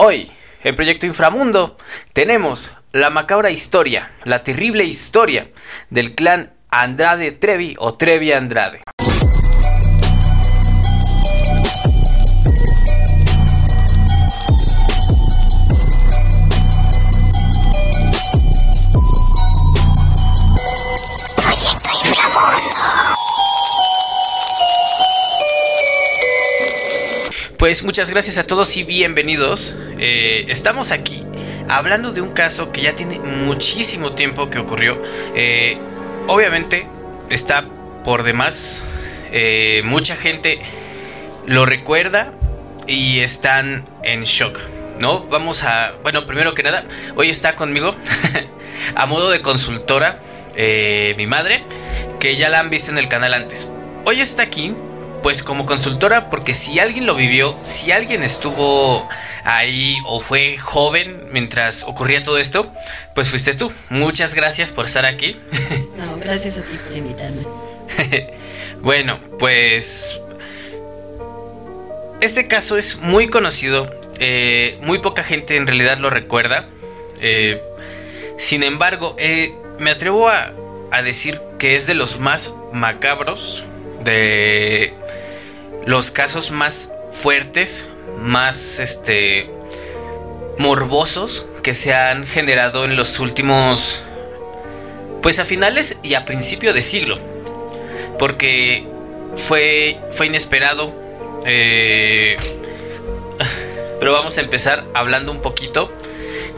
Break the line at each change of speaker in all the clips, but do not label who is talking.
Hoy, en Proyecto Inframundo, tenemos la macabra historia, la terrible historia del clan Andrade Trevi o Trevi Andrade. Pues muchas gracias a todos y bienvenidos. Eh, estamos aquí hablando de un caso que ya tiene muchísimo tiempo que ocurrió. Eh, obviamente está por demás. eh, mucha gente lo recuerda y están en shock. ¿No? Vamos a... Bueno, primero que nada, hoy está conmigo a modo de consultora mi madre, que ya la han visto en el canal antes. Hoy está aquí pues como consultora, porque si alguien lo vivió, si alguien estuvo ahí o fue joven mientras ocurría todo esto, pues fuiste tú. Muchas gracias por estar aquí.
No, gracias a ti por invitarme.
bueno, pues este caso es muy conocido, eh, muy poca gente en realidad lo recuerda. eh, sin embargo, eh, me atrevo a, a decir que es de los más macabros, de los casos más fuertes, más este morbosos que se han generado en los últimos pues a finales y a principio de siglo. Porque fue fue inesperado eh, pero vamos a empezar hablando un poquito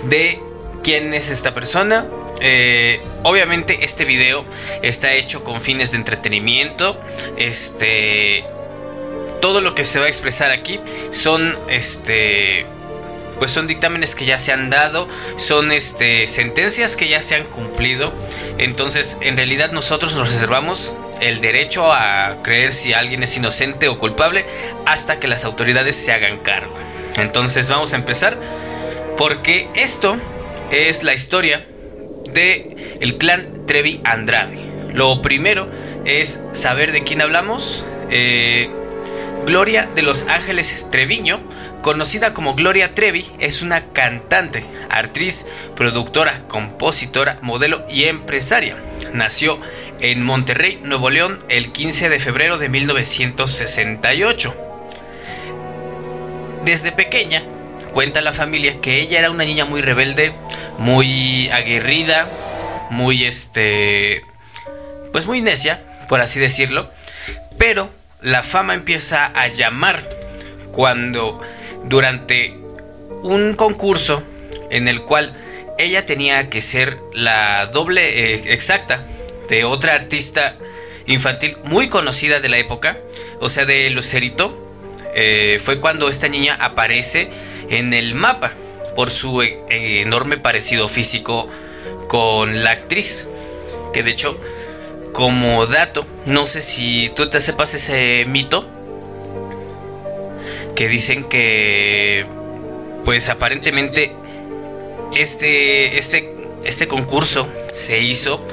de quién es esta persona. Eh, obviamente este video está hecho con fines de entretenimiento. Este, todo lo que se va a expresar aquí son, este, pues son dictámenes que ya se han dado, son, este, sentencias que ya se han cumplido. Entonces, en realidad nosotros nos reservamos el derecho a creer si alguien es inocente o culpable hasta que las autoridades se hagan cargo. Entonces vamos a empezar porque esto es la historia de el clan Trevi Andrade. Lo primero es saber de quién hablamos. Eh, Gloria de los Ángeles Treviño, conocida como Gloria Trevi, es una cantante, actriz, productora, compositora, modelo y empresaria. Nació en Monterrey, Nuevo León, el 15 de febrero de 1968. Desde pequeña, cuenta la familia que ella era una niña muy rebelde, muy aguerrida, muy este pues muy necia, por así decirlo, pero la fama empieza a llamar cuando durante un concurso en el cual ella tenía que ser la doble eh, exacta de otra artista infantil muy conocida de la época, o sea, de Lucerito, eh, fue cuando esta niña aparece en el mapa por su eh, enorme parecido físico con la actriz, que de hecho como dato, no sé si tú te sepas ese mito que dicen que pues aparentemente este este este concurso se hizo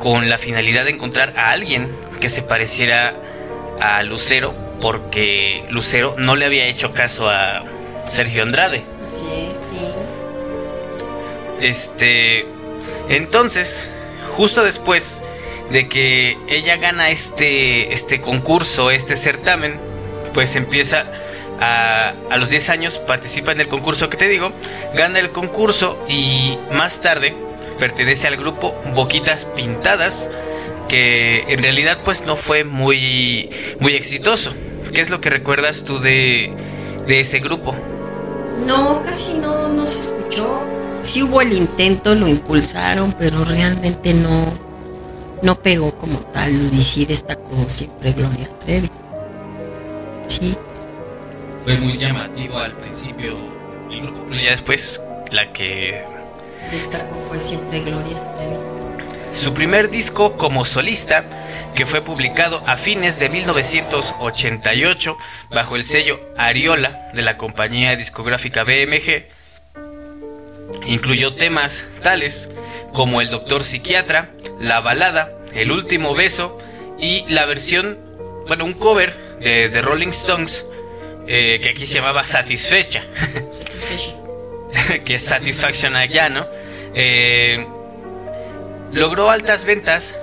con la finalidad de encontrar a alguien que se pareciera a Lucero porque Lucero no le había hecho caso a Sergio Andrade.
Sí, sí.
Este entonces, justo después de que ella gana este, este concurso, este certamen, pues empieza a, a los 10 años, participa en el concurso que te digo, gana el concurso y más tarde pertenece al grupo Boquitas Pintadas, que en realidad pues no fue muy, muy exitoso. ¿Qué es lo que recuerdas tú de, de ese grupo?
No, casi no, no se escuchó. Sí hubo el intento, lo impulsaron, pero realmente no, no pegó como tal. Y sí destacó siempre Gloria Trevi. Sí.
Fue muy llamativo al principio el grupo, pero ya después la que
Destacó fue siempre Gloria Trevi.
Su primer disco como solista, que fue publicado a fines de 1988 bajo el sello Ariola de la compañía discográfica BMG, incluyó temas tales como El Doctor Psiquiatra, La Balada, El Último Beso y la versión, bueno, un cover de Rolling Stones eh, que aquí se llamaba Satisfecha. Que es Satisfaction allá, ¿no? Eh, logró altas ventas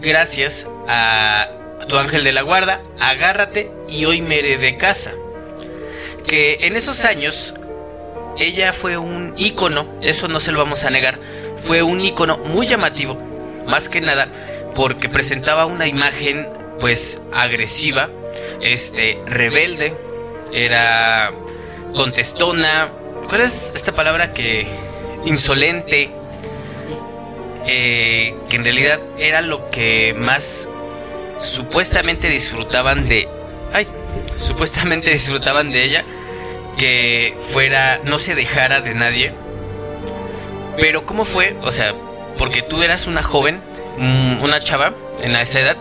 gracias a Tu Ángel de la Guarda, Agárrate y Hoy Mere de Casa. Que en esos años ella fue un ícono, eso no se lo vamos a negar, fue un ícono muy llamativo, más que nada porque presentaba una imagen pues agresiva, este rebelde, era contestona, ¿cuál es esta palabra que insolente? Eh, que en realidad era lo que más supuestamente disfrutaban de, ay, supuestamente disfrutaban de ella, que fuera, no se dejara de nadie. Pero ¿cómo fue? O sea, porque tú eras una joven, mm, una chava en esa edad,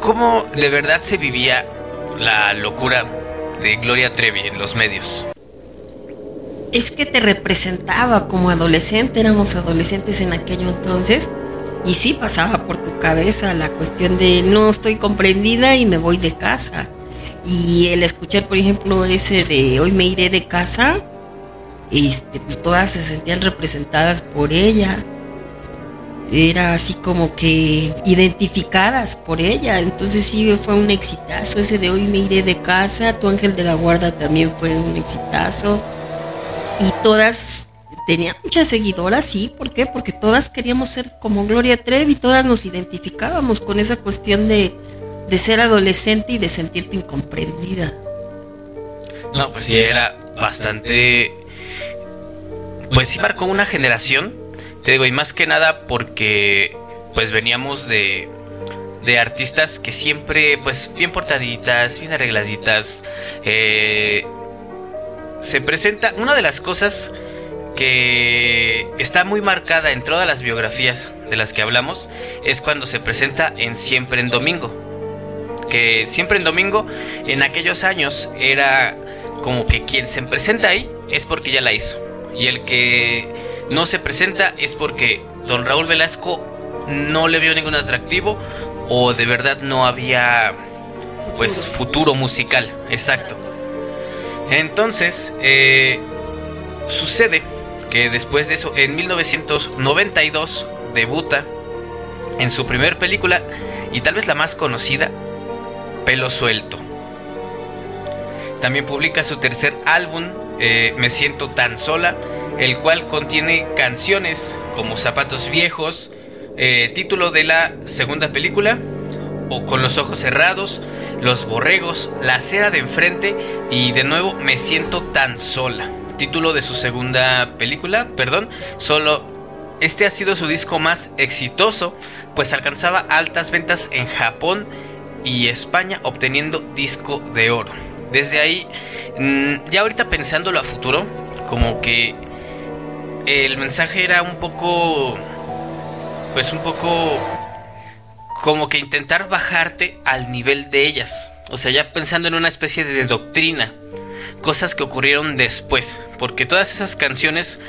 ¿cómo de verdad se vivía la locura de Gloria Trevi en los medios?
Es que te representaba como adolescente, éramos adolescentes en aquello entonces, y sí pasaba por tu cabeza la cuestión de no estoy comprendida y me voy de casa. Y el escuchar, por ejemplo, ese de hoy me iré de casa, este, pues todas se sentían representadas por ella. Era así como que identificadas por ella. Entonces sí fue un exitazo. Ese de hoy me iré de casa. Tu ángel de la guarda también fue un exitazo. Y todas tenían muchas seguidoras, sí. ¿Por qué? Porque todas queríamos ser como Gloria Trevi. Todas nos identificábamos con esa cuestión de, de ser adolescente y de sentirte incomprendida.
No, pues sí, era bastante... Pues sí marcó una generación, te digo, y más que nada porque pues veníamos de, de artistas que siempre, pues bien portaditas, bien arregladitas. eh, se presenta una de las cosas que está muy marcada en todas las biografías de las que hablamos, es cuando se presenta en Siempre en Domingo que siempre en domingo, en aquellos años, era como que quien se presenta ahí es porque ya la hizo. Y el que no se presenta es porque don Raúl Velasco no le vio ningún atractivo o de verdad no había pues futuro musical, exacto. Entonces, eh, sucede que después de eso, en 1992, debuta en su primer película y tal vez la más conocida, Pelo Suelto. También publica su tercer álbum, eh, Me Siento Tan Sola, el cual contiene canciones como Zapatos Viejos, eh, título de la segunda película, o Con los Ojos Cerrados, Los Borregos, La Acera de Enfrente y de nuevo Me Siento Tan Sola, título de su segunda película, perdón, solo este ha sido su disco más exitoso, pues alcanzaba altas ventas en Japón y España obteniendo disco de oro. Desde ahí, mm, ya ahorita pensándolo a futuro, como que el mensaje era un poco, pues un poco como que intentar bajarte al nivel de ellas. O sea, ya pensando en una especie de doctrina. Cosas que ocurrieron después. Porque todas esas canciones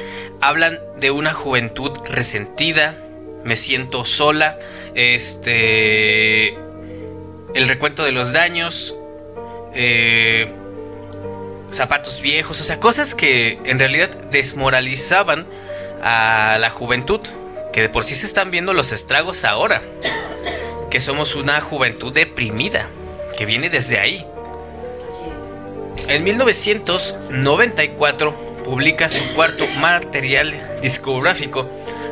hablan de una juventud resentida. Me siento sola. Este el recuento de los daños, eh, zapatos viejos, o sea, cosas que en realidad desmoralizaban a la juventud, que de por sí se están viendo los estragos ahora, que somos una juventud deprimida, que viene desde ahí. En 1994 publica su cuarto material discográfico,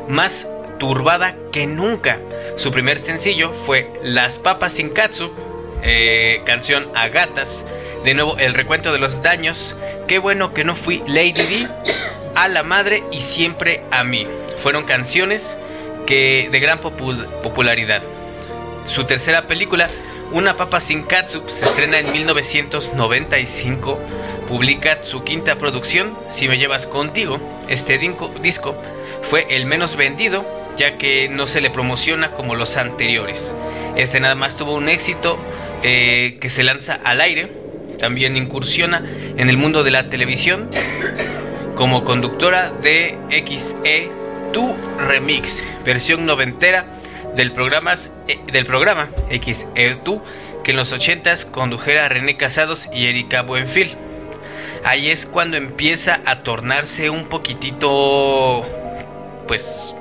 más turbada que nunca. Su primer sencillo fue Las Papas sin Katsup, eh, canción a gatas. De nuevo, el recuento de los daños. Qué bueno que no fui Lady D, a la madre y siempre a mí. Fueron canciones que de gran popul- popularidad. Su tercera película, Una papa sin catsup, se estrena en 1995. Publica su quinta producción, Si me llevas contigo. Este disco fue el menos vendido, ya que no se le promociona como los anteriores. Este nada más tuvo un éxito eh, que se lanza al aire. También incursiona en el mundo de la televisión como conductora de XE Tu Remix, versión noventera del, programas, eh, del programa XE Tu, que en los 80s condujera a René Casados y Erika Buenfil. ahí es cuando empieza a tornarse un poquitito, pues,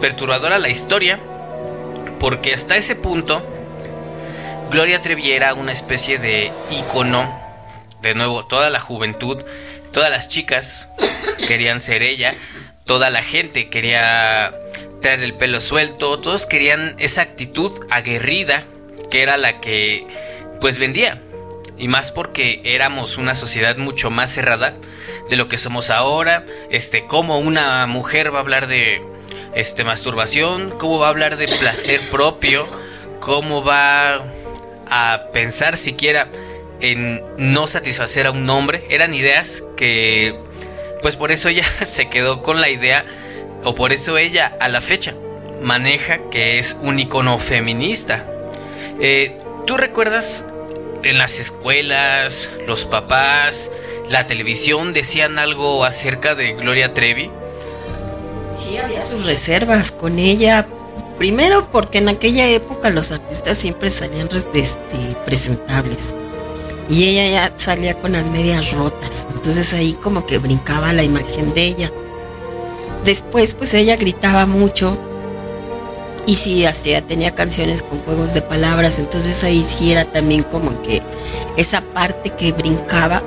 perturbadora la historia, porque hasta ese punto, Gloria Trevi era una especie de icono, de nuevo, toda la juventud, todas las chicas querían ser ella, toda la gente quería traer el pelo suelto, todos querían esa actitud aguerrida que era la que pues vendía. Y más porque éramos una sociedad mucho más cerrada de lo que somos ahora. Este, cómo una mujer va a hablar de este masturbación, cómo va a hablar de placer propio, cómo va a pensar siquiera en no satisfacer a un hombre. Eran ideas que pues por eso ella se quedó con la idea o por eso ella a la fecha maneja que es un icono feminista. Eh, ¿Tú recuerdas en las escuelas, los papás, la televisión decían algo acerca de Gloria Trevi?
Sí, había sus reservas con ella. Primero porque en aquella época los artistas siempre salían este, presentables. Y ella ya salía con las medias rotas. Entonces ahí como que brincaba la imagen de ella. Después pues ella gritaba mucho y sí, hasta tenía canciones con juegos de palabras, entonces ahí sí era también como que esa parte que brincaba,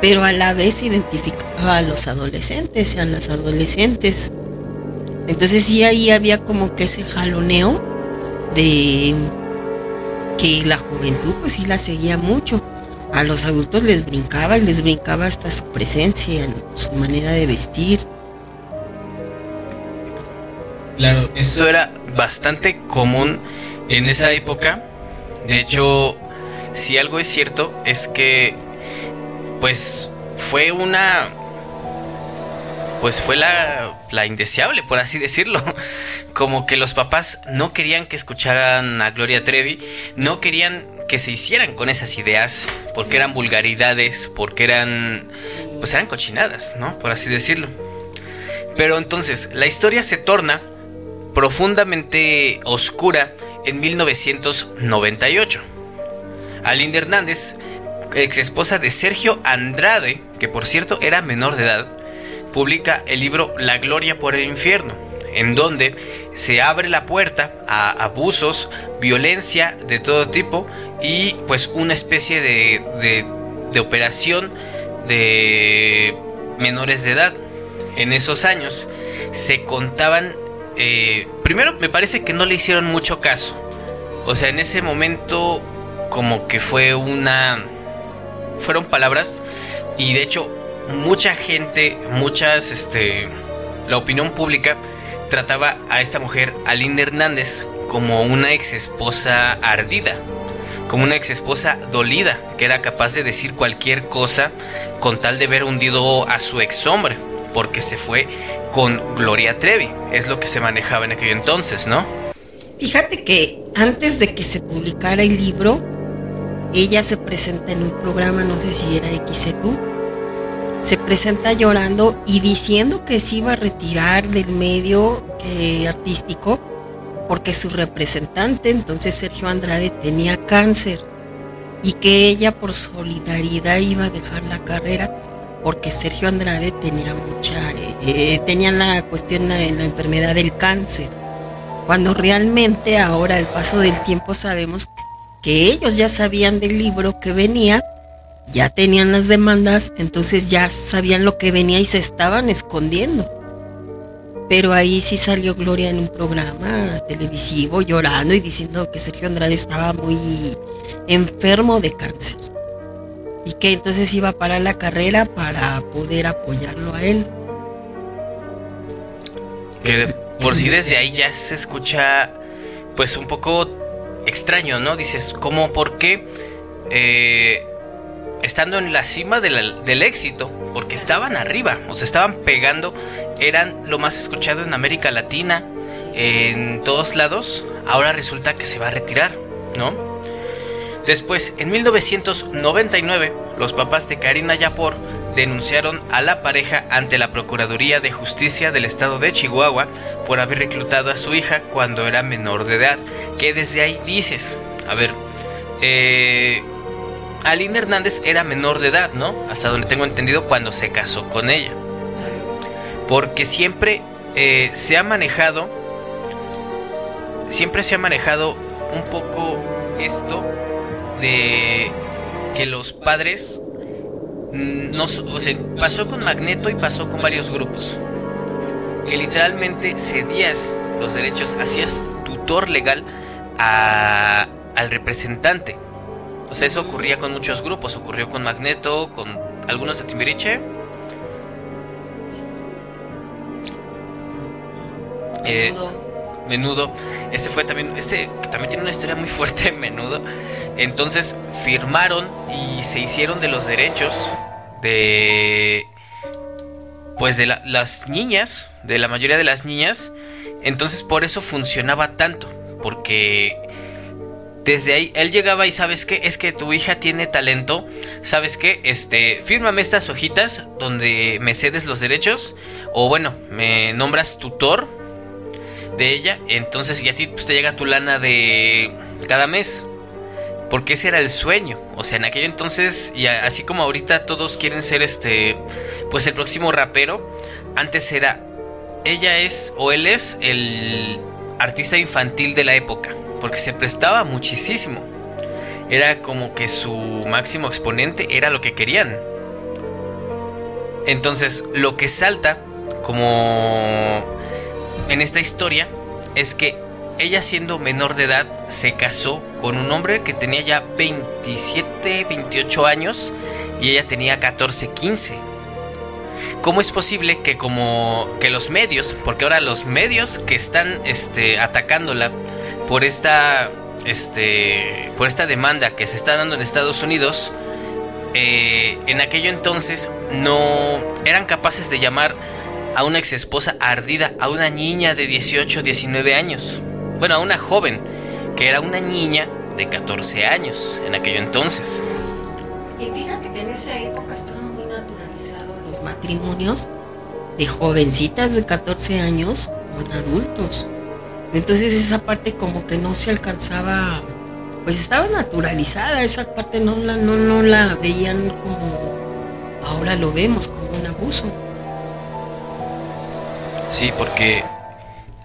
pero a la vez identificaba a los adolescentes y a las adolescentes. Entonces sí ahí había como que ese jaloneo de que la juventud pues sí la seguía mucho. A los adultos les brincaba y les brincaba hasta su presencia, su manera de vestir.
Claro, eso era bastante común en esa época. De hecho, si algo es cierto es que pues fue una pues fue la, la indeseable, por así decirlo. Como que los papás no querían que escucharan a Gloria Trevi, no querían que se hicieran con esas ideas, porque eran vulgaridades, porque eran, pues eran cochinadas, ¿no? Por así decirlo. Pero entonces, la historia se torna profundamente oscura en 1998. Alinda Hernández, ex esposa de Sergio Andrade, que por cierto era menor de edad, publica el libro La Gloria por el Infierno, en donde se abre la puerta a abusos, violencia de todo tipo y pues una especie de, de operación de menores de edad. En esos años se contaban eh, primero me parece que no le hicieron mucho caso. O sea, en ese momento como que fue una... Fueron palabras y de hecho mucha gente, muchas, este, la opinión pública trataba a esta mujer, Aline Hernández, como una ex esposa ardida, como una ex esposa dolida, que era capaz de decir cualquier cosa con tal de ver hundido a su ex hombre, porque se fue con Gloria Trevi. Es lo que se manejaba en aquel entonces, ¿no?
Fíjate que antes de que se publicara el libro, ella se presenta en un programa, no sé si era XETU, se presenta llorando y diciendo que se iba a retirar del medio eh, artístico porque su representante, entonces Sergio Andrade, tenía cáncer y que ella por solidaridad iba a dejar la carrera porque Sergio Andrade tenía mucha, eh, eh, tenía la cuestión de la enfermedad del cáncer, cuando realmente ahora al paso del tiempo sabemos que ellos ya sabían del libro que venía, ya tenían las demandas, entonces ya sabían lo que venía y se estaban escondiendo. Pero ahí sí salió Gloria en un programa televisivo llorando y diciendo que Sergio Andrade estaba muy enfermo de cáncer y que entonces iba a parar la carrera para poder apoyarlo a él.
Que por si desde ahí ya se escucha pues un poco extraño, ¿no? Dices, ¿cómo? ¿Por qué? Eh, estando en la cima del éxito, porque estaban arriba, o sea, estaban pegando, eran lo más escuchado en América Latina, en todos lados, ahora resulta que se va a retirar, ¿no? Después, en 1999, los papás de Karina Yapor denunciaron a la pareja ante la Procuraduría de Justicia del Estado de Chihuahua por haber reclutado a su hija cuando era menor de edad. Que desde ahí dices, a ver, eh, Aline Hernández era menor de edad, ¿no? Hasta donde tengo entendido cuando se casó con ella. Porque siempre eh, se ha manejado, siempre se ha manejado un poco esto de que los padres no, o pasó con Magneto y pasó con varios grupos. Que literalmente cedías los derechos, hacías tutor legal al representante. O sea, eso ocurría con muchos grupos. Ocurrió con Magneto, con algunos de Timbiriche. Eh, menudo. Ese fue también. Ese también tiene una historia muy fuerte Menudo. Entonces firmaron y se hicieron de los derechos de. Pues de las niñas. De la mayoría de las niñas. Entonces por eso funcionaba tanto. Porque desde ahí él llegaba y sabes qué, es que tu hija tiene talento, sabes qué, este, fírmame estas hojitas donde me cedes los derechos o bueno, me nombras tutor de ella, entonces y a ti pues, te llega tu lana de cada mes. Porque ese era el sueño. O sea, en aquello entonces, y así como ahorita todos quieren ser este, pues el próximo rapero, antes era, ella es o él es el artista infantil de la época. Porque se prestaba muchísimo. Era como que su máximo exponente era lo que querían. Entonces, lo que salta como en esta historia es que ella siendo menor de edad se casó con un hombre que tenía ya 27, 28 años y ella tenía 14, 15. ¿Cómo es posible que como que los medios, porque ahora los medios que están este, atacándola por esta este por esta demanda que se está dando en Estados Unidos, eh, en aquello entonces no eran capaces de llamar a una ex esposa ardida, a una niña de 18, 19 años. Bueno, a una joven, que era una niña de 14 años en aquello entonces.
Y fíjate que en esa época estaban muy naturalizados los matrimonios de jovencitas de 14 años con adultos. Entonces esa parte como que no se alcanzaba, pues estaba naturalizada, esa parte no la, no, no la veían como ahora lo vemos, como un abuso.
Sí, porque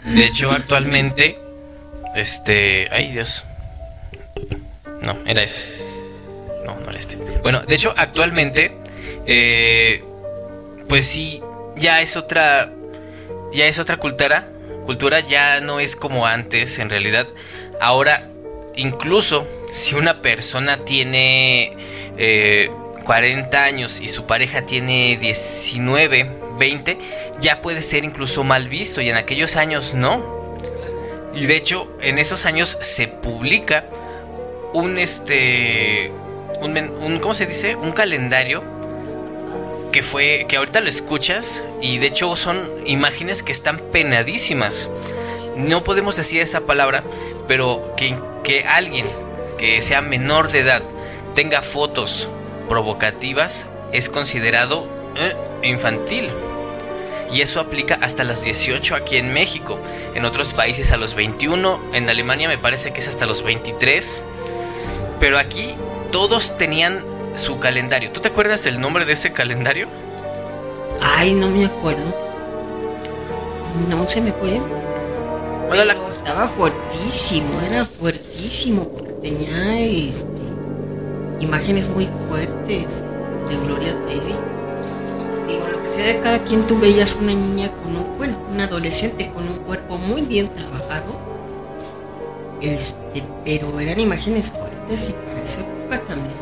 de hecho actualmente, este, ay Dios, no, era este, no, no era este. Bueno, de hecho actualmente, eh, pues sí, ya es otra, ya es otra cultura, cultura ya no es como antes, en realidad. Ahora, incluso si una persona tiene eh, 40 años y su pareja tiene 19, 20, ya puede ser incluso mal visto y en aquellos años no. Y de hecho, en esos años se publica un este un, ¿cómo se dice? Un calendario que fue que ahorita lo escuchas y de hecho son imágenes que están penadísimas. No podemos decir esa palabra, pero que, que alguien que sea menor de edad tenga fotos provocativas es considerado eh, infantil. Y eso aplica hasta los 18 aquí en México. En otros países a los 21. En Alemania me parece que es hasta los 23. Pero aquí todos tenían su calendario. ¿Tú te acuerdas del nombre de ese calendario?
Ay, no me acuerdo. No se me puede. Pero estaba fuertísimo, era fuertísimo porque tenía este imágenes muy fuertes de Gloria Trevi. Digo, lo que sea de cada quien, tú veías una niña con un, bueno, un adolescente con un cuerpo muy bien trabajado. Este, pero eran imágenes fuertes y para esa época también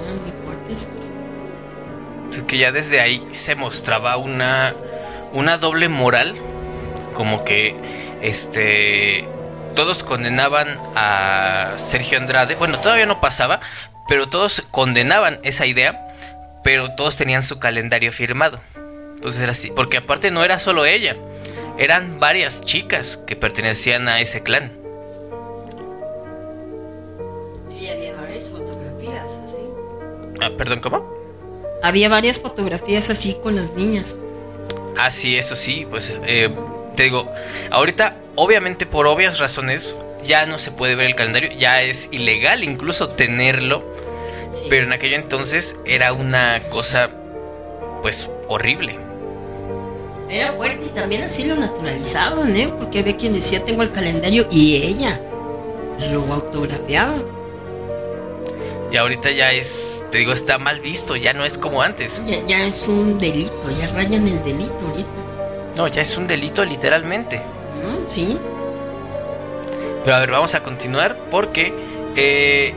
que ya desde ahí se mostraba una, una doble moral, como que este todos condenaban a Sergio Andrade. Bueno, todavía no pasaba, pero todos condenaban esa idea, pero todos tenían su calendario firmado. Entonces era así, porque aparte no era solo ella, eran varias chicas que pertenecían a ese clan. Ah, perdón, ¿cómo?
Había varias fotografías así con las niñas.
Ah, sí, eso sí, pues eh, te digo, ahorita, obviamente por obvias razones, ya no se puede ver el calendario, ya es ilegal incluso tenerlo. Pero en aquello entonces era una cosa, pues, horrible.
Era fuerte y también así lo naturalizaban, ¿eh? Porque había quien decía tengo el calendario y ella lo autografiaba.
Y ahorita ya es, te digo, está mal visto, ya no es como antes.
Ya, ya es un delito, ya rayan el delito ahorita.
No, ya es un delito literalmente.
Mm, sí.
Pero a ver, vamos a continuar porque eh,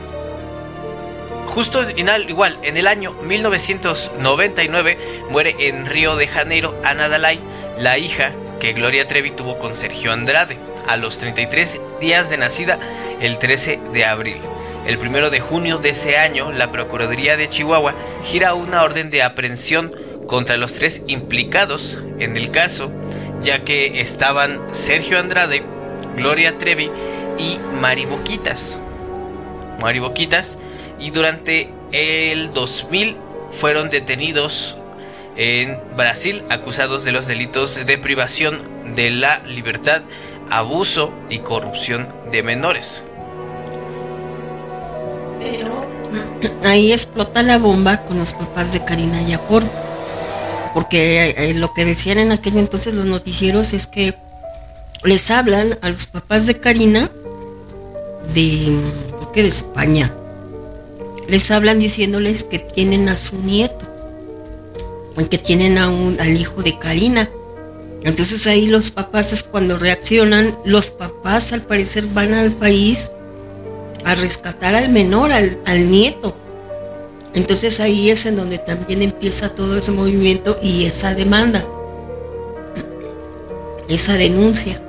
justo igual en el año 1999 muere en Río de Janeiro Ana Dalai, la hija que Gloria Trevi tuvo con Sergio Andrade a los 33 días de nacida el 13 de abril. El primero de junio de ese año, la Procuraduría de Chihuahua gira una orden de aprehensión contra los tres implicados en el caso, ya que estaban Sergio Andrade, Gloria Trevi y Mariboquitas. Mariboquitas y durante el 2000 fueron detenidos en Brasil acusados de los delitos de privación de la libertad, abuso y corrupción de menores.
Pero ahí explota la bomba con los papás de Karina Yapor. Porque eh, lo que decían en aquel entonces los noticieros es que les hablan a los papás de Karina de, creo que de España. Les hablan diciéndoles que tienen a su nieto, que tienen a un, al hijo de Karina. Entonces ahí los papás es cuando reaccionan, los papás al parecer van al país a rescatar al menor, al, nieto. Entonces ahí es en donde también empieza todo ese movimiento y esa demanda, esa denuncia.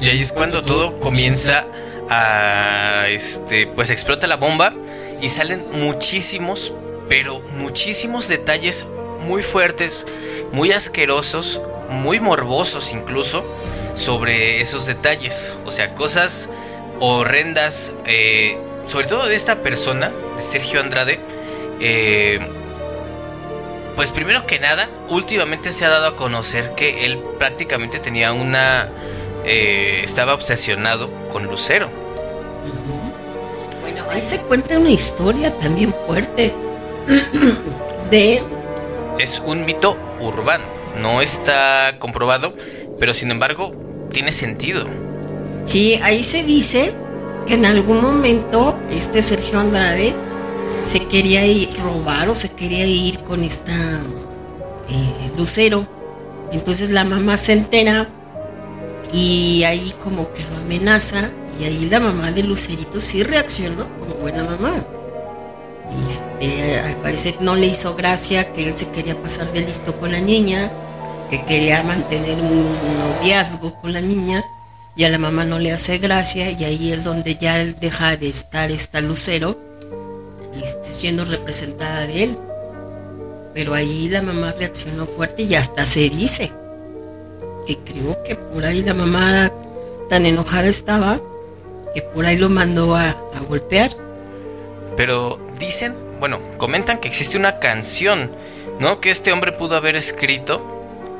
Y ahí es cuando todo comienza a este pues explota la bomba y salen muchísimos, pero muchísimos detalles muy fuertes, muy asquerosos, muy morbosos incluso sobre esos detalles, o sea, cosas horrendas, eh, sobre todo de esta persona, de Sergio Andrade, eh, pues primero que nada, últimamente se ha dado a conocer que él prácticamente tenía una eh, estaba obsesionado con Lucero.
Bueno, ahí se cuenta una historia también fuerte de...
Es un mito urbano, no está comprobado, pero sin embargo tiene sentido.
Sí, ahí se dice que en algún momento este Sergio Andrade se quería ir robar o se quería ir con esta eh, Lucero. Entonces la mamá se entera y ahí como que lo amenaza y ahí la mamá de Lucerito sí reaccionó como buena mamá. Este, al parecer no le hizo gracia que él se quería pasar de listo con la niña, que quería mantener un noviazgo con la niña, y a la mamá no le hace gracia, y ahí es donde ya deja de estar esta Lucero este, siendo representada de él. Pero ahí la mamá reaccionó fuerte y hasta se dice que creo que por ahí la mamá tan enojada estaba que por ahí lo mandó a, a golpear.
Pero dicen, bueno, comentan que existe una canción, ¿no? Que este hombre pudo haber escrito.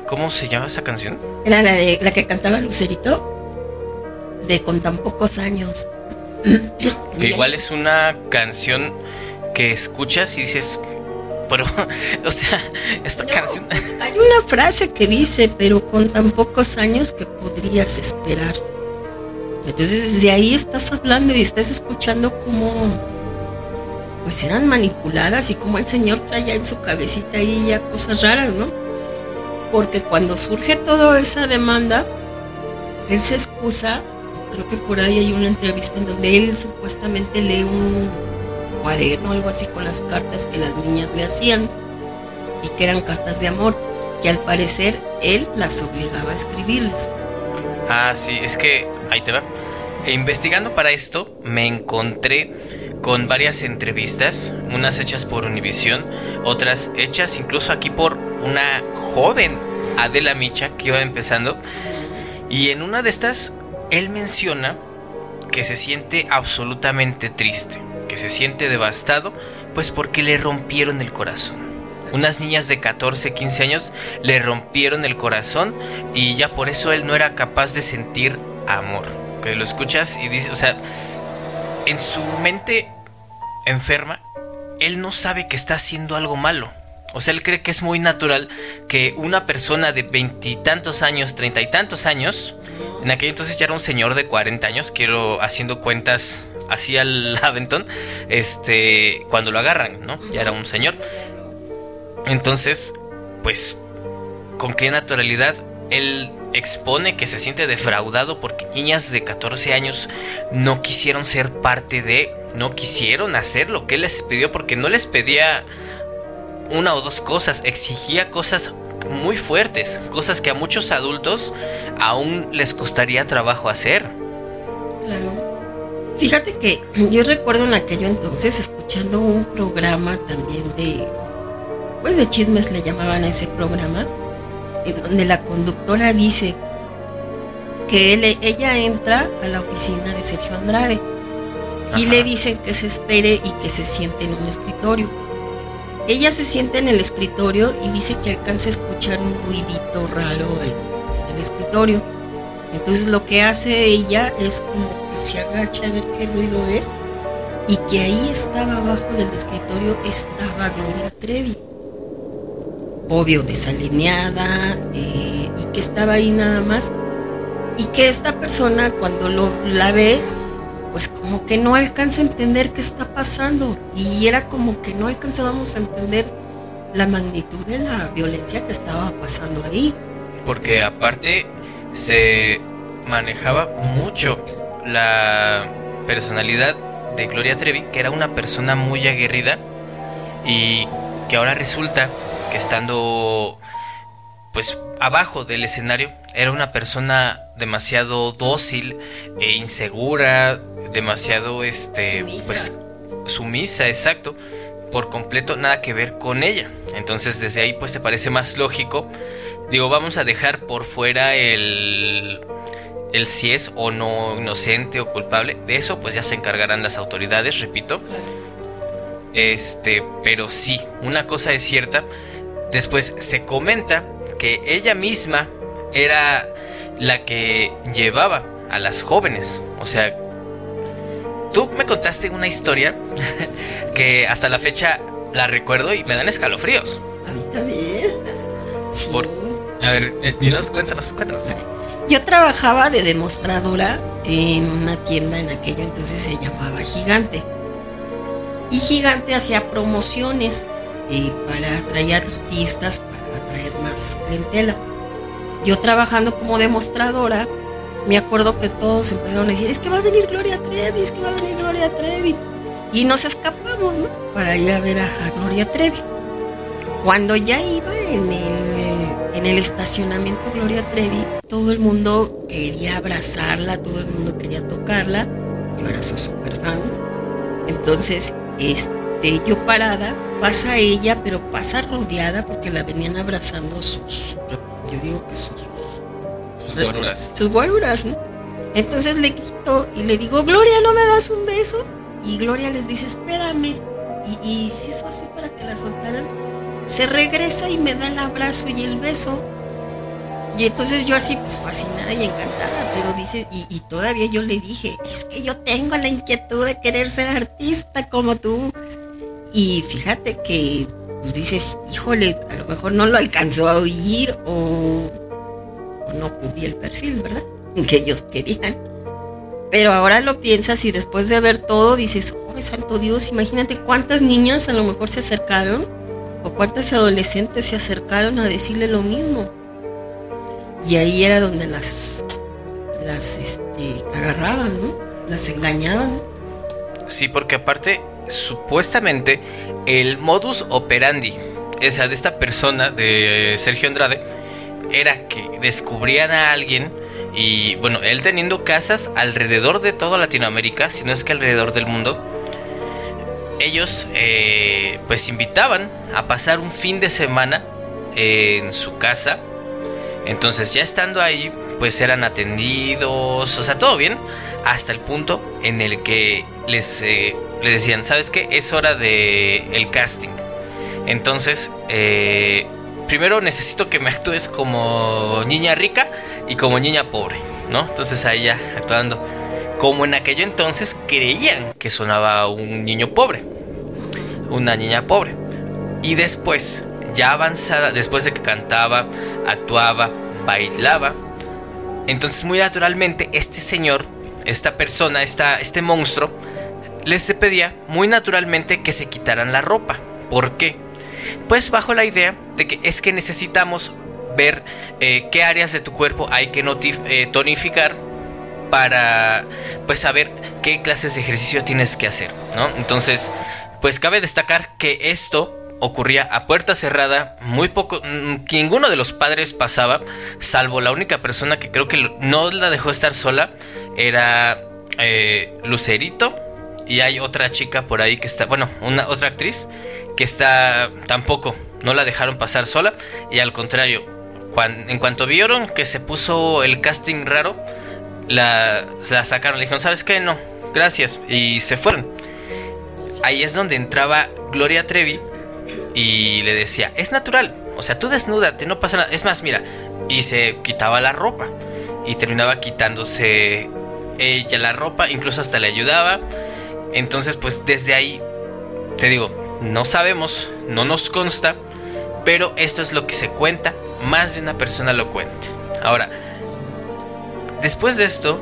¿Cómo se llama esa canción?
Era la de la que cantaba Lucerito, de con tan pocos años.
Que igual es una canción que escuchas y dices, pero, o sea, esta
No,
canción.
pues, hay una frase que dice, pero con tan pocos años que podrías esperar. Entonces desde ahí estás hablando y estás escuchando cómo pues eran manipuladas y cómo el señor traía en su cabecita ahí ya cosas raras, ¿no? Porque cuando surge toda esa demanda, él se excusa, creo que por ahí hay una entrevista en donde él supuestamente lee un cuaderno o algo así con las cartas que las niñas le hacían y que eran cartas de amor, que al parecer él las obligaba a escribirles.
Ah, sí, es que ahí te va. E investigando para esto, me encontré con varias entrevistas, unas hechas por Univision, otras hechas incluso aquí por una joven Adela Micha que iba empezando. Y en una de estas, él menciona que se siente absolutamente triste, que se siente devastado, pues porque le rompieron el corazón. Unas niñas de 14, 15 años le rompieron el corazón y ya por eso él no era capaz de sentir amor. Que lo escuchas y dices, o sea, en su mente enferma, él no sabe que está haciendo algo malo. O sea, él cree que es muy natural que una persona de veintitantos años, treinta y tantos años, en aquel entonces ya era un señor de 40 años, quiero haciendo cuentas así al aventón, este, cuando lo agarran, ¿no? Ya era un señor. Entonces, pues, con qué naturalidad él expone que se siente defraudado porque niñas de 14 años no quisieron ser parte de, no quisieron hacer lo que él les pidió porque no les pedía una o dos cosas, exigía cosas muy fuertes, cosas que a muchos adultos aún les costaría trabajo hacer.
Claro. Fíjate que yo recuerdo en aquello entonces escuchando un programa también de, pues de chismes le llamaban a ese programa, en donde la conductora dice que él, ella entra a la oficina de Sergio Andrade y le dicen que se espere y que se siente en un escritorio. Ella se siente en el escritorio y dice que alcanza a escuchar un ruidito raro en, en el escritorio. Entonces lo que hace ella es como que se agacha a ver qué ruido es y que ahí estaba abajo del escritorio estaba Gloria Trevi. Obvio, desalineada eh, y que estaba ahí nada más. Y que esta persona cuando lo, la ve, pues como que no alcanza a entender qué está pasando. Y era como que no alcanzábamos a entender la magnitud de la violencia que estaba pasando ahí.
Porque aparte se manejaba mucho la personalidad de Gloria Trevi, que era una persona muy aguerrida y que ahora resulta que estando pues abajo del escenario era una persona demasiado dócil e insegura, demasiado este
Sumisa.
pues sumisa, exacto, por completo nada que ver con ella. Entonces desde ahí pues te parece más lógico. Digo, vamos a dejar por fuera el el si es o no inocente o culpable. De eso pues ya se encargarán las autoridades, repito. Este, pero sí, una cosa es cierta. Después se comenta que ella misma era la que llevaba a las jóvenes. O sea, tú me contaste una historia que hasta la fecha la recuerdo y me dan escalofríos.
A mí también. Sí.
Por- A ver, eh, dinos, cuéntanos, cuéntanos.
Yo trabajaba de demostradora en una tienda en aquello entonces se llamaba Gigante. Y Gigante hacía promociones eh, para atraer artistas, para atraer más clientela. Yo trabajando como demostradora, me acuerdo que todos empezaron a decir, es que va a venir Gloria Trevi, es que va a venir Gloria Trevi. Y nos escapamos, ¿no? Para ir a ver a, Gloria Trevi. Cuando ya iba en el, en el estacionamiento Gloria Trevi, todo el mundo quería abrazarla, todo el mundo quería tocarla. Yo era su super fans. Entonces, este, yo parada, pasa ella, pero pasa rodeada porque la venían abrazando sus, yo digo que sus,
Sus guaruras.
sus guaruras, ¿no? Entonces le grito y le digo, Gloria, ¿no me das un beso? Y Gloria les dice, espérame. Y, y si eso así para que la soltaran, se regresa y me da el abrazo y el beso. Y entonces yo así, pues fascinada y encantada, pero dice, y, y todavía yo le dije, es que yo tengo la inquietud de querer ser artista como tú. Y fíjate que, pues dices, híjole, a lo mejor no lo alcanzó a oír o, no cubrí el perfil, ¿verdad? Que ellos querían. Pero ahora lo piensas y después de ver todo dices, oh, santo Dios, imagínate cuántas niñas a lo mejor se acercaron o cuántas adolescentes se acercaron a decirle lo mismo. Y ahí era donde las, las este, agarraban, ¿no? Las engañaban.
Sí, porque aparte, supuestamente, el modus operandi, esa de esta persona, de Sergio Andrade, era que descubrían a alguien y, bueno, él teniendo casas alrededor de toda Latinoamérica, si no es que alrededor del mundo, ellos eh, pues invitaban a pasar un fin de semana en su casa. Entonces ya estando ahí, pues eran atendidos, o sea, todo bien, hasta el punto en el que les, eh, les decían, ¿sabes qué? Es hora de el casting. Entonces, eh, primero necesito que me actúes como niña rica y como niña pobre, ¿no? Entonces ahí ya actuando. como en aquello entonces creían que sonaba un niño pobre, una niña pobre. Y después, ya avanzada, después de que cantaba, actuaba, bailaba, entonces muy naturalmente este señor, esta persona, esta, este monstruo, les pedía muy naturalmente que se quitaran la ropa. ¿Por qué? Pues bajo la idea de que es que necesitamos ver eh, qué áreas de tu cuerpo hay que eh, tonificar para pues saber qué clases de ejercicio tienes que hacer, ¿no? Entonces, pues cabe destacar que esto ocurría a puerta cerrada, muy poco, mm, ninguno de los padres pasaba, salvo la única persona que creo que no la dejó estar sola, era eh, Lucerito, y hay otra chica por ahí que está, bueno, una otra actriz que está tampoco, no la dejaron pasar sola y al contrario, en cuanto vieron que se puso el casting raro, la, la sacaron, le dijeron, ¿sabes qué? No, gracias y se fueron. Ahí es donde entraba Gloria Trevi y le decía, es natural, o sea, tú desnúdate, no pasa nada. Es más, mira, y se quitaba la ropa y terminaba quitándose ella la ropa, incluso hasta le ayudaba entonces, pues desde ahí, te digo, no sabemos, no nos consta, pero esto es lo que se cuenta, más de una persona lo cuenta. Ahora, después de esto,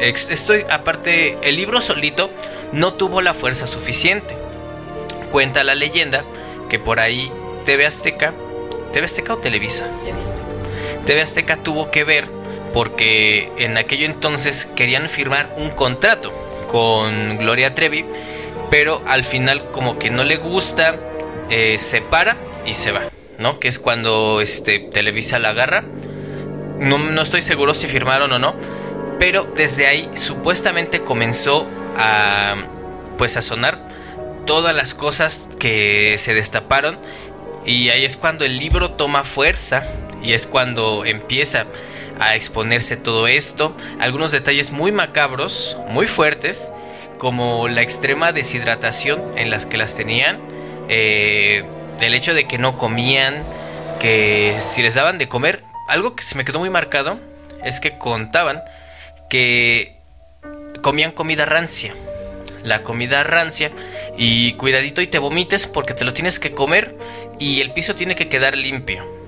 estoy, aparte, el libro solito no tuvo la fuerza suficiente. Cuenta la leyenda que por ahí TV Azteca, TV Azteca o Televisa, TV Azteca, TV Azteca tuvo que ver porque en aquello entonces querían firmar un contrato con Gloria Trevi, pero al final como que no le gusta, eh, se para y se va, ¿no? Que es cuando este, Televisa la agarra. No, no estoy seguro si firmaron o no, pero desde ahí supuestamente comenzó a pues a sonar todas las cosas que se destaparon y ahí es cuando el libro toma fuerza y es cuando empieza a exponerse todo esto. Algunos detalles muy macabros, muy fuertes, como la extrema deshidratación en las que las tenían, eh, el hecho de que no comían, que si les daban de comer, algo que se me quedó muy marcado es que contaban que comían comida rancia. La comida rancia y cuidadito y te vomites porque te lo tienes que comer y el piso tiene que quedar limpio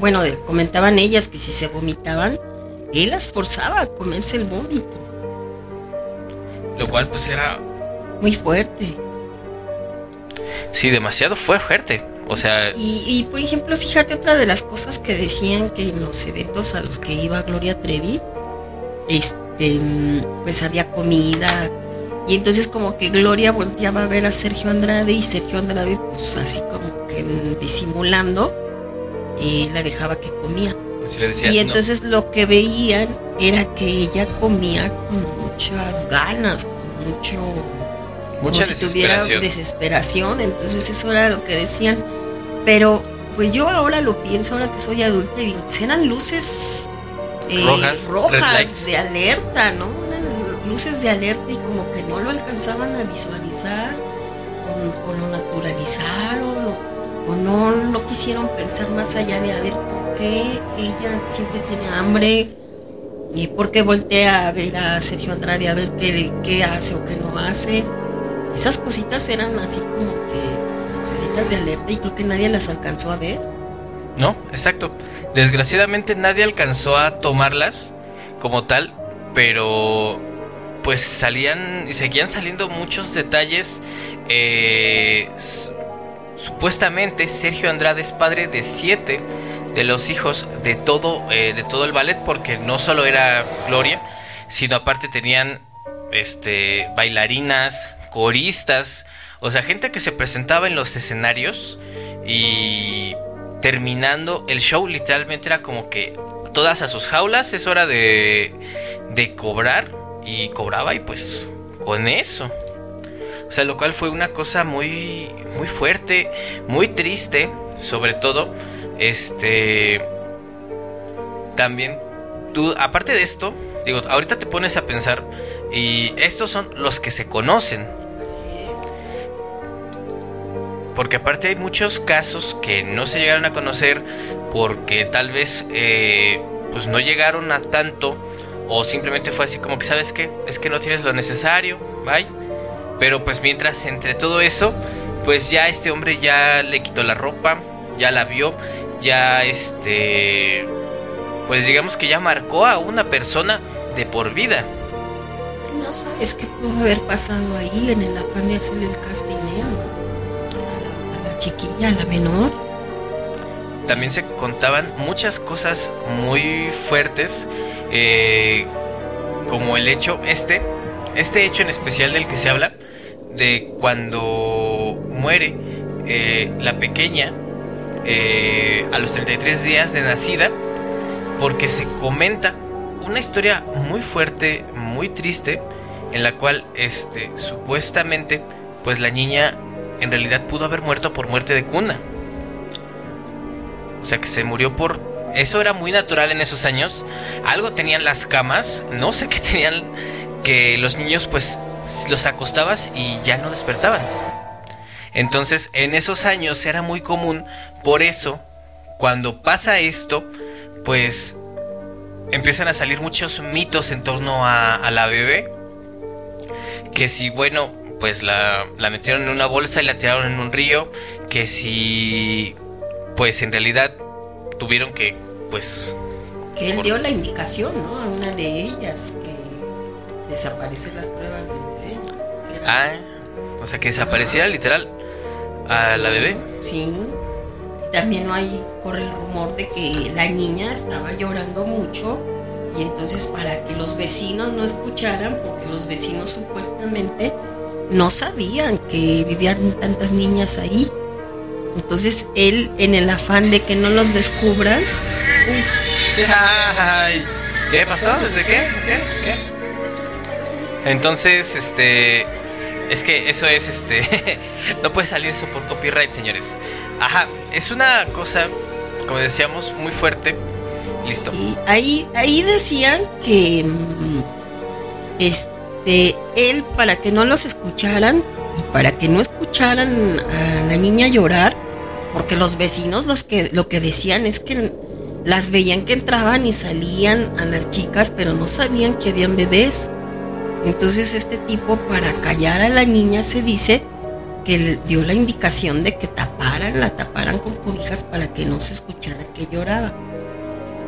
bueno, comentaban ellas que si se vomitaban, él las forzaba a comerse el vómito.
Lo cual pues era...
Muy fuerte.
Sí, demasiado fue fuerte. O sea...
Y, y, por ejemplo, fíjate otra de las cosas que decían que en los eventos a los que iba Gloria Trevi, este, pues había comida. Y entonces como que Gloria volteaba a ver a Sergio Andrade y Sergio Andrade pues así como que disimulando y la dejaba que comía. y entonces lo que veían era que ella comía con muchas ganas, con mucho
mucha
como si tuviera desesperación, entonces eso era lo que decían. Pero pues yo ahora lo pienso, ahora que soy adulta, y digo, pues eran luces
eh, rojas,
rojas de alerta, ¿no? luces de alerta y como que no lo alcanzaban a visualizar o, o lo naturalizaron o no, no quisieron pensar más allá de a ver por qué ella siempre tiene hambre y por qué voltea a ver a Sergio Andrade a ver qué, qué hace o qué no hace. Esas cositas eran así como que necesitas de alerta y creo que nadie las alcanzó a ver.
No, exacto. Desgraciadamente nadie alcanzó a tomarlas como tal, pero pues salían y seguían saliendo muchos detalles eh, Supuestamente Sergio Andrade es padre de siete de los hijos de todo, eh, de todo el ballet, porque no solo era Gloria, sino aparte tenían este, bailarinas, coristas, o sea, gente que se presentaba en los escenarios y terminando el show literalmente era como que todas a sus jaulas, es hora de, de cobrar y cobraba y pues con eso. O sea, lo cual fue una cosa muy, muy fuerte, muy triste, sobre todo. Este. También, tú, aparte de esto, digo, ahorita te pones a pensar, y estos son los que se conocen. Porque aparte hay muchos casos que no se llegaron a conocer porque tal vez eh, pues no llegaron a tanto o simplemente fue así como que, ¿sabes qué? Es que no tienes lo necesario, bye. Pero pues mientras entre todo eso, pues ya este hombre ya le quitó la ropa, ya la vio, ya este, pues digamos que ya marcó a una persona de por vida.
No sabes qué pudo haber pasado ahí en el afán de hacerle el castineo a la, a la chiquilla, a la menor.
También se contaban muchas cosas muy fuertes, eh, como el hecho este, este hecho en especial del que se habla, de cuando muere eh, la pequeña eh, a los 33 días de nacida, porque se comenta una historia muy fuerte, muy triste, en la cual este, supuestamente pues la niña en realidad pudo haber muerto por muerte de cuna. O sea que se murió por... Eso era muy natural en esos años. Algo tenían las camas. No sé qué tenían que los niños pues los acostabas y ya no despertaban. Entonces en esos años era muy común. Por eso cuando pasa esto pues empiezan a salir muchos mitos en torno a, a la bebé. Que si bueno pues la, la metieron en una bolsa y la tiraron en un río. Que si pues en realidad tuvieron que, pues...
Que él dio la indicación, ¿no? A una de ellas, que desaparecen las pruebas bebé.
Ah, o sea, que desapareciera literal a la bebé.
Sí. También hay, corre el rumor de que la niña estaba llorando mucho y entonces para que los vecinos no escucharan, porque los vecinos supuestamente no sabían que vivían tantas niñas ahí. Entonces él, en el afán de que no los descubran,
Ay, ¿Qué pasó? ¿Desde qué? ¿Qué? ¿Qué? Entonces, este. Es que eso es este. no puede salir eso por copyright, señores. Ajá, es una cosa, como decíamos, muy fuerte. Listo.
ahí, ahí decían que mm, este él para que no los escucharan y para que no escucharan a la niña llorar, porque los vecinos los que lo que decían es que las veían que entraban y salían a las chicas, pero no sabían que habían bebés. Entonces este tipo para callar a la niña se dice que dio la indicación de que taparan, la taparan con cobijas para que no se escuchara que lloraba.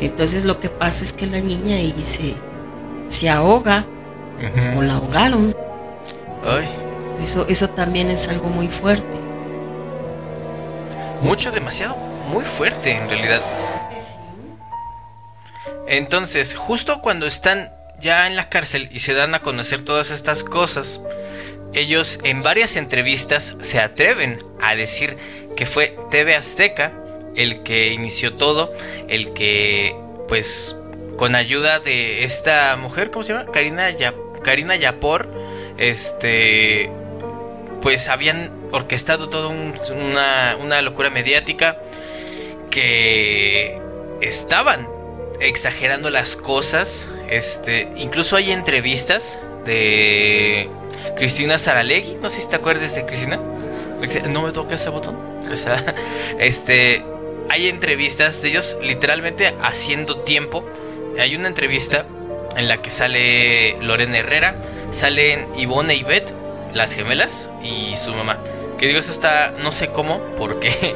Entonces lo que pasa es que la niña ahí se, se ahoga o la ahogaron.
Ay,
Eso, eso también es algo muy fuerte.
mucho, demasiado, muy fuerte en realidad. Entonces, justo cuando están ya en la cárcel y se dan a conocer todas estas cosas, ellos en varias entrevistas se atreven a decir que fue TV Azteca el que inició todo, el que pues con ayuda de esta mujer, ¿cómo se llama? Karina Ya- Karina Yapor, este pues habían orquestado todo un- una, una locura mediática que estaban exagerando las cosas. Este, incluso hay entrevistas de Cristina Saralegui. No sé si te acuerdas de Cristina. No me toca ese botón. O sea, este, hay entrevistas de ellos literalmente haciendo tiempo. Hay una entrevista en la que sale Lorena Herrera, salen Ivonne y Beth, las gemelas, y su mamá. Que digo, eso está, no sé cómo, porque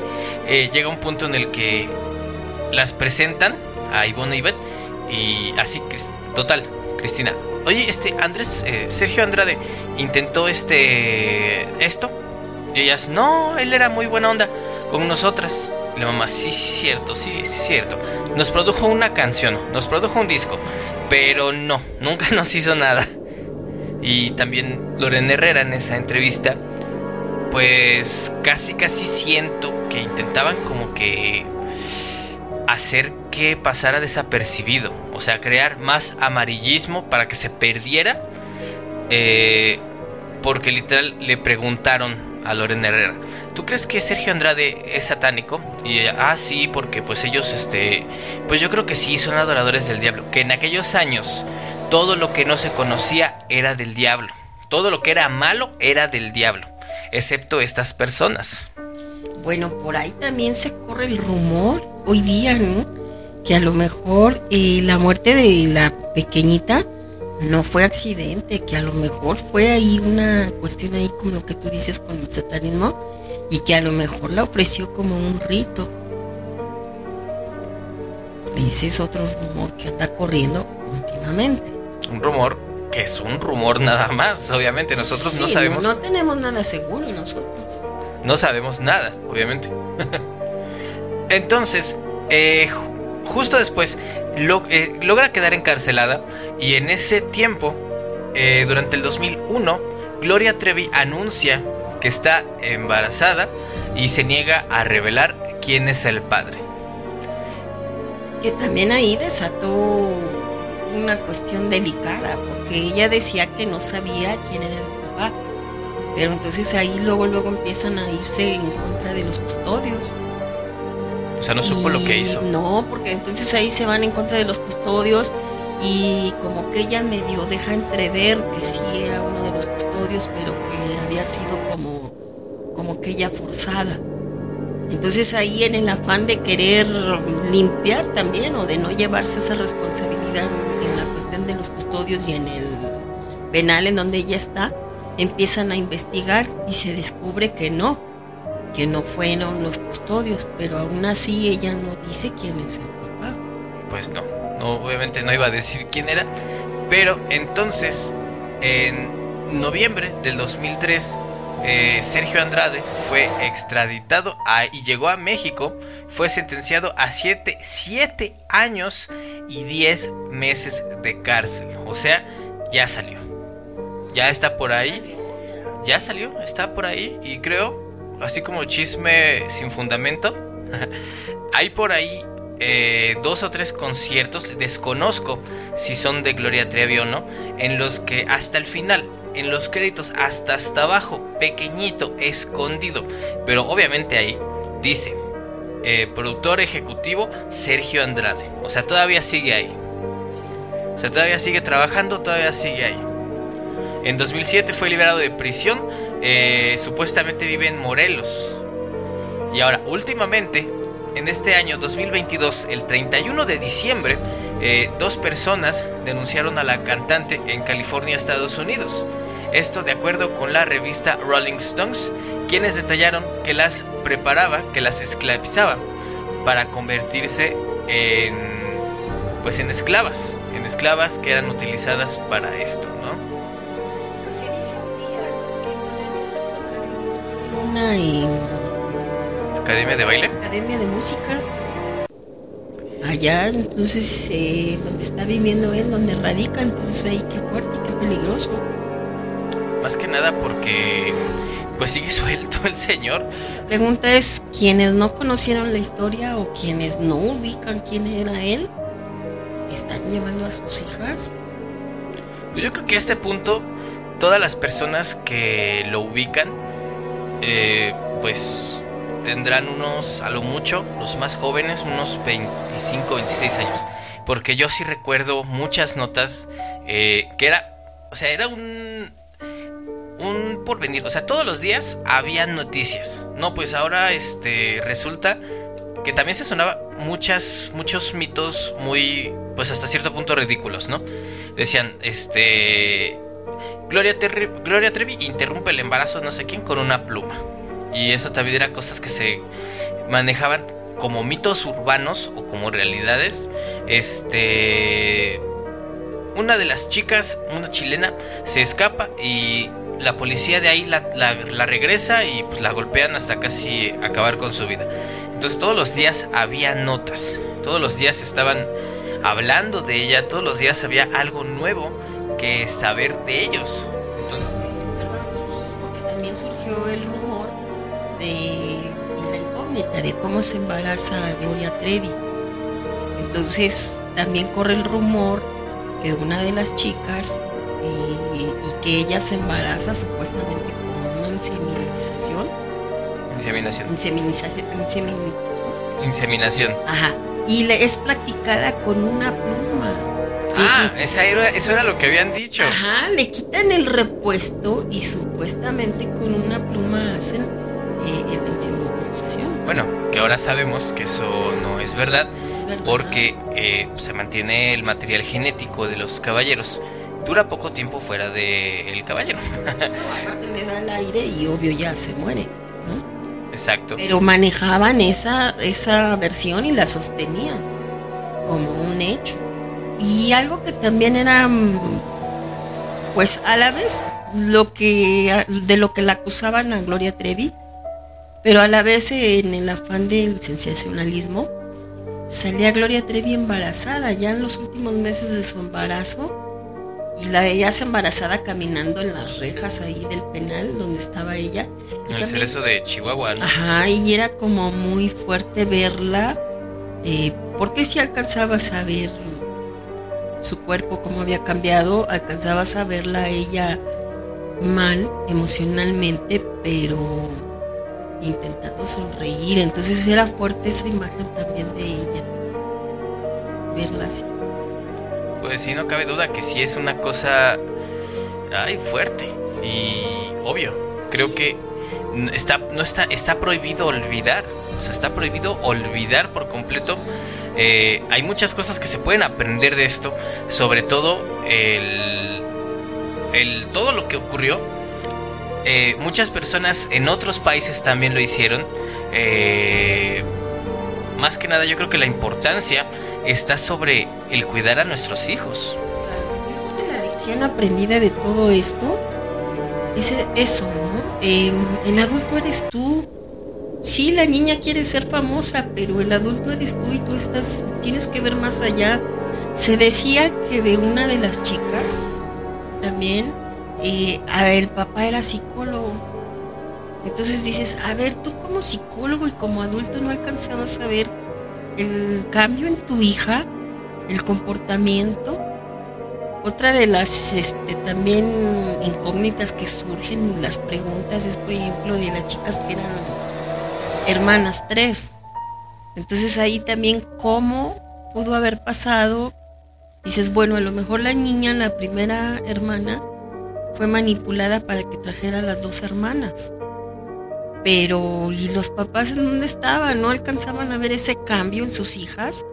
eh, llega un punto en el que las presentan a Ivonne Beth, y así total, Cristina. Oye, este Andrés, eh, Sergio Andrade intentó este, esto, y ellas, no, él era muy buena onda con nosotras. Y la mamá, sí, sí, cierto, sí, sí, cierto. Nos produjo una canción, nos produjo un disco, pero no, nunca nos hizo nada. Y también Lorena Herrera en esa entrevista, pues casi, casi siento que intentaban como que hacer que pasara desapercibido. O sea, crear más amarillismo para que se perdiera. eh, porque literal le preguntaron a Lorena Herrera, ¿tú crees que Sergio Andrade es satánico? Y ah, sí, porque pues ellos, este, pues yo creo que sí, son adoradores del diablo. Que en aquellos años todo lo que no se conocía era del diablo. Todo lo que era malo era del diablo. Excepto estas personas.
Bueno, por ahí también se corre el rumor hoy día, ¿no? que a lo mejor eh, la muerte de la pequeñita no fue accidente, que a lo mejor fue ahí una cuestión ahí como lo que tú dices con el satanismo y que a lo mejor la ofreció como un rito. Ese es otro rumor que anda corriendo últimamente.
Un rumor que es un rumor nada más, obviamente. Nosotros no sabemos.
No, tenemos nada seguro nosotros.
No sabemos nada, obviamente. Entonces, eh, ju- justo después, eh, logra quedar encarcelada y en ese tiempo, eh, durante el 2001, Gloria Trevi anuncia que está embarazada y se niega a revelar quién es el padre.
Que también ahí desató una cuestión delicada, porque ella decía que no sabía quién era el papá. Pero entonces ahí luego, luego empiezan a irse en contra de los custodios.
O sea, no supo lo que hizo.
No, porque entonces ahí se van en contra de los custodios y como que ella medio deja entrever que sí era uno de los custodios, pero que había sido como, como que ella forzada. Entonces ahí en el afán de querer limpiar también o de no llevarse esa responsabilidad en la cuestión de los custodios y en el penal en donde ella está, empiezan a investigar y se descubre que no, que no fueron los custodios, pero aún así ella no dice quién es el papá.
Pues no, no, obviamente no iba a decir quién era. Pero entonces, en noviembre del 2003, eh, Sergio Andrade fue extraditado y llegó a México. Fue sentenciado a 7 siete años y 10 meses de cárcel. O sea, ya salió. Ya está por ahí. Ya salió, está por ahí. Y creo, así como chisme sin fundamento, hay por ahí eh, dos o tres conciertos, desconozco si son de Gloria Trevi o no, en los que hasta el final, en los créditos, hasta hasta abajo, pequeñito, escondido, pero obviamente ahí dice, eh, productor ejecutivo Sergio Andrade, o sea, todavía sigue ahí. O sea, todavía sigue trabajando, todavía sigue ahí. En 2007 fue liberado de prisión, eh, supuestamente vive en Morelos. Y ahora, últimamente, en este año 2022, el 31 de diciembre, eh, dos personas denunciaron a la cantante en California, Estados Unidos. Esto de acuerdo con la revista Rolling Stones, quienes detallaron que las preparaba, que las esclavizaba para convertirse en pues en esclavas, en esclavas que eran utilizadas para esto, ¿no?
Una en
Academia de baile.
academia de música allá, entonces eh, donde está viviendo él, donde radica, entonces ahí qué fuerte y qué peligroso.
Más que nada porque pues sigue suelto el señor.
La pregunta es, quienes no conocieron la historia o quienes no ubican quién era él, están llevando a sus hijas.
Yo creo que a este punto todas las personas que lo ubican eh, pues tendrán unos, a lo mucho, los más jóvenes, unos 25, 26 años. Porque yo sí recuerdo muchas notas eh, que era, o sea, era un, un porvenir. O sea, todos los días había noticias. No, pues ahora este resulta que también se sonaba muchas, muchos mitos muy, pues hasta cierto punto ridículos, ¿no? Decían, este, Gloria, Trevi interrumpe el embarazo no sé quién con una pluma. Y eso también era cosas que se manejaban como mitos urbanos o como realidades. Este, una de las chicas, una chilena, se escapa y la policía de ahí la, la- la regresa y pues la golpean hasta casi acabar con su vida. Entonces todos los días había notas, todos los días estaban hablando de ella, todos los días había algo nuevo que saber de ellos. Entonces,
Perdón, sí, porque también surgió el rumor de la incógnita de cómo se embaraza Gloria Trevi. Entonces también corre el rumor que una de las chicas eh, y que ella se embaraza supuestamente con una inseminación,
inseminación.
inseminación, insemin-
Inseminación.
ajá, y le es practicada con una pluma.
Ah, esa era, eso era lo que habían dicho.
Ajá, le quitan el repuesto y supuestamente con una pluma hacen eh, evangelización.
Bueno, que ahora sabemos que eso no es verdad,
Es verdad.
porque eh, se mantiene el material genético de los caballeros. Dura poco tiempo fuera del caballero.
Aparte le da el aire y obvio ya se muere.
Exacto.
Pero manejaban esa, esa versión y la sostenían como un hecho. Y algo que también era, mm, pues a la vez, lo que, de lo que la acusaban a Gloria Trevi, pero a la vez en el afán del sensacionalismo, salía Gloria Trevi embarazada, ya en los últimos meses de su embarazo, y la veías embarazada caminando en las rejas ahí del penal donde estaba ella. Y
En el
también-
cerezo de Chihuahua, ¿no?
Ajá, y era como muy fuerte verla, eh, porque si alcanzabas a ver su cuerpo, cómo había cambiado, alcanzabas a verla a ella mal emocionalmente, pero intentando sonreír, entonces era fuerte esa imagen también de ella, verla así.
Pues sí, no cabe duda que sí es una cosa ay, fuerte y obvio. Creo que está, no está, está prohibido olvidar. O sea, está prohibido olvidar por completo. Eh, hay muchas cosas que se pueden aprender de esto. Sobre todo el, todo lo que ocurrió. Eh, muchas personas en otros países también lo hicieron. Eh, más que nada yo creo que la importancia está sobre el cuidar a nuestros hijos.
La lección aprendida de todo esto es eso, ¿no? El adulto eres tú. Sí, la niña quiere ser famosa, pero el adulto eres tú y tú estás, tienes que ver más allá. Se decía que de una de las chicas también eh, el papá era psicólogo. Entonces dices, a ver, tú como psicólogo y como adulto no alcanzabas a ver el cambio en tu hija, el comportamiento. Otra de las este, también incógnitas que surgen, las preguntas, es por ejemplo de las chicas que eran hermanas tres. Entonces ahí también cómo pudo haber pasado. Dices, bueno, a lo mejor la niña, la primera hermana, fue manipulada para que trajera a las dos hermanas. Pero, ¿y los papás en dónde estaban? ¿No alcanzaban a ver ese cambio en sus hijas?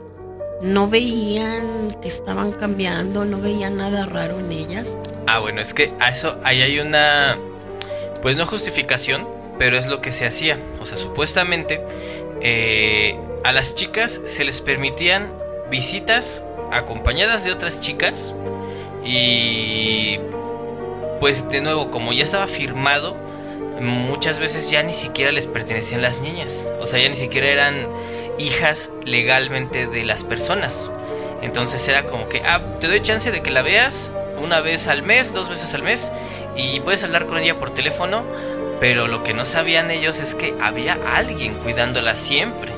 ¿No veían que estaban cambiando? ¿No veían nada raro en ellas?
Ah, bueno, es que a eso ahí hay una, pues no justificación, pero es lo que se hacía. O sea, supuestamente eh, a las chicas se les permitían visitas acompañadas de otras chicas y pues de nuevo, como ya estaba firmado, muchas veces ya ni siquiera les pertenecían las niñas. O sea, ya ni siquiera eran hijas legalmente de las personas. Entonces era como que, ah, te doy chance de que la veas una vez al mes, dos veces al mes, y puedes hablar con ella por teléfono, pero lo que no sabían ellos es que había alguien cuidándola siempre.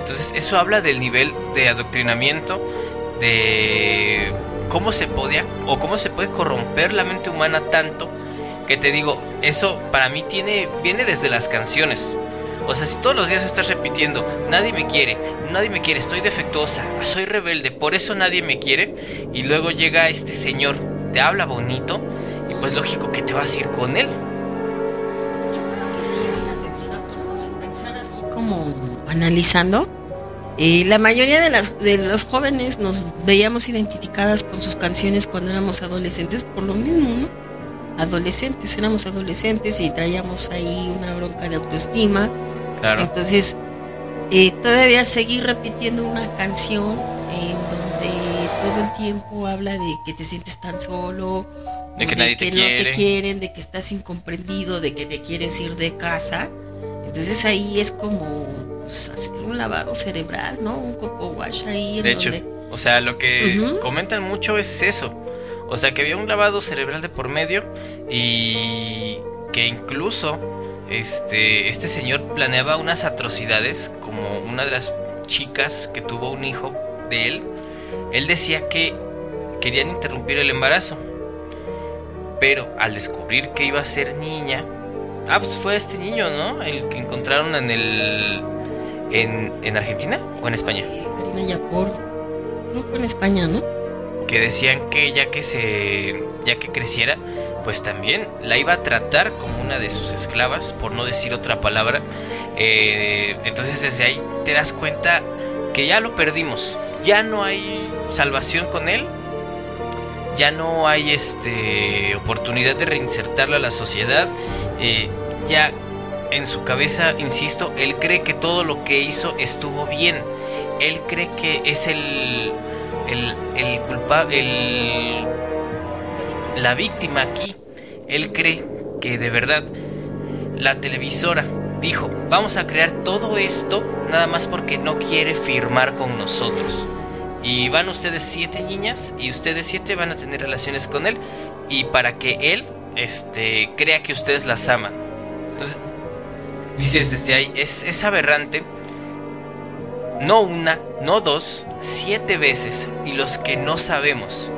Entonces eso habla del nivel de adoctrinamiento, de cómo se podía o cómo se puede corromper la mente humana tanto que te digo, eso para mí tiene viene desde las canciones. O sea, si todos los días estás repitiendo, nadie me quiere, nadie me quiere, estoy defectuosa, soy rebelde, por eso nadie me quiere, y luego llega este señor, te habla bonito, y pues lógico que te vas a ir con él.
Como analizando, eh, la mayoría de, las, de los jóvenes nos veíamos identificadas con sus canciones cuando éramos adolescentes por lo mismo, ¿no? Adolescentes, éramos adolescentes y traíamos ahí una bronca de autoestima.
Claro.
Entonces, eh, todavía seguir repitiendo una canción en donde todo el tiempo habla de que te sientes tan solo,
De que nadie te
no
quiere.
te quieren, de que estás incomprendido, de que te quieres ir de casa. Entonces ahí es como pues, hacer un lavado cerebral, ¿no? Un coco wash ahí.
De hecho,
donde-
o sea, lo que comentan mucho es eso. O sea, que había un lavado cerebral de por medio y que incluso este, este señor planeaba unas atrocidades como una de las chicas que tuvo un hijo de él. Él decía que querían interrumpir el embarazo. Pero al descubrir que iba a ser niña, ah, pues fue este niño, ¿no? El que encontraron en el en, en Argentina o en España.
Karina Yapor, creo que fue en España, ¿no?
que decían que ya que se ya que creciera pues también la iba a tratar como una de sus esclavas, por no decir otra palabra. Eh, entonces desde ahí te das cuenta que ya lo perdimos, ya no hay salvación con él, ya no hay este oportunidad de reinsertarlo a la sociedad, eh, ya en su cabeza, insisto, él cree que todo lo que hizo estuvo bien, él cree que es el el, el culpable, el, la víctima aquí, él cree que de verdad la televisora dijo, vamos a crear todo esto nada más porque no quiere firmar con nosotros. Y van ustedes siete niñas y ustedes siete van a tener relaciones con él y para que él este, crea que ustedes las aman. Entonces, dices desde ahí, es, es aberrante. No una, no dos, siete veces. Y los que no sabemos.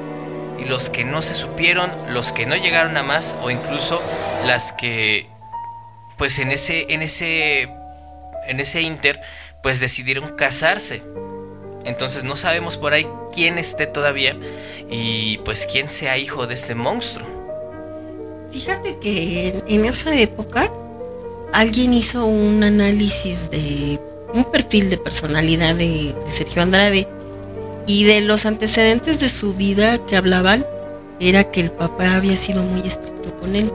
Y los que no se supieron, los que no llegaron a más, o incluso las que, pues en ese, en ese, en ese inter, pues decidieron casarse. Entonces no sabemos por ahí quién esté todavía y pues quién sea hijo de este monstruo.
Fíjate que en, esa época alguien hizo un análisis de un perfil de personalidad de, de Sergio Andrade y de los antecedentes de su vida que hablaban era que el papá había sido muy estricto con él.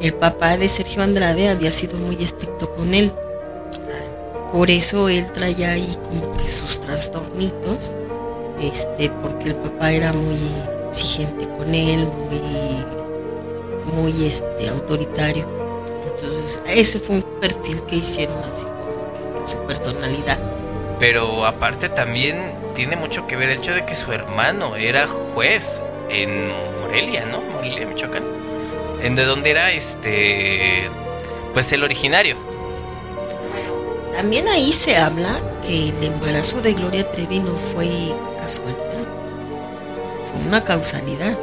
El papá de Sergio Andrade había sido muy estricto con él. Por eso él traía ahí como que sus trastornitos, este, porque el papá era muy exigente con él, muy, muy este, autoritario. Entonces, ese fue un perfil que hicieron así como que su personalidad.
Pero aparte también tiene mucho que ver el hecho de que su hermano era juez en Morelia, ¿no? Morelia, Michoacán. En de donde era este pues el originario.
También ahí se habla que el embarazo de Gloria Trevi no fue casualidad, fue una causalidad